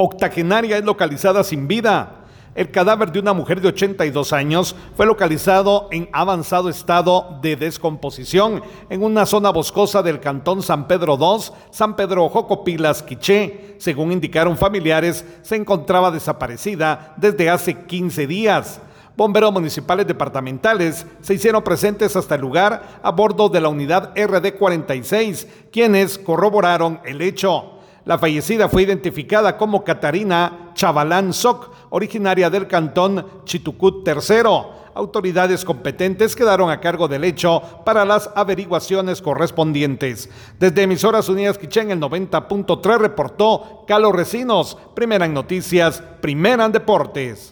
Octogenaria es localizada sin vida. El cadáver de una mujer de 82 años fue localizado en avanzado estado de descomposición en una zona boscosa del cantón San Pedro II, San Pedro Jocopilas, Quiché. Según indicaron familiares, se encontraba desaparecida desde hace 15 días. Bomberos municipales departamentales se hicieron presentes hasta el lugar a bordo de la unidad RD46, quienes corroboraron el hecho. La fallecida fue identificada como Catarina Chavalán Soc, originaria del cantón Chitucut III. Autoridades competentes quedaron a cargo del hecho para las averiguaciones correspondientes. Desde Emisoras Unidas Quichén, el 90.3 reportó Calo Recinos, primera en noticias, primera en deportes.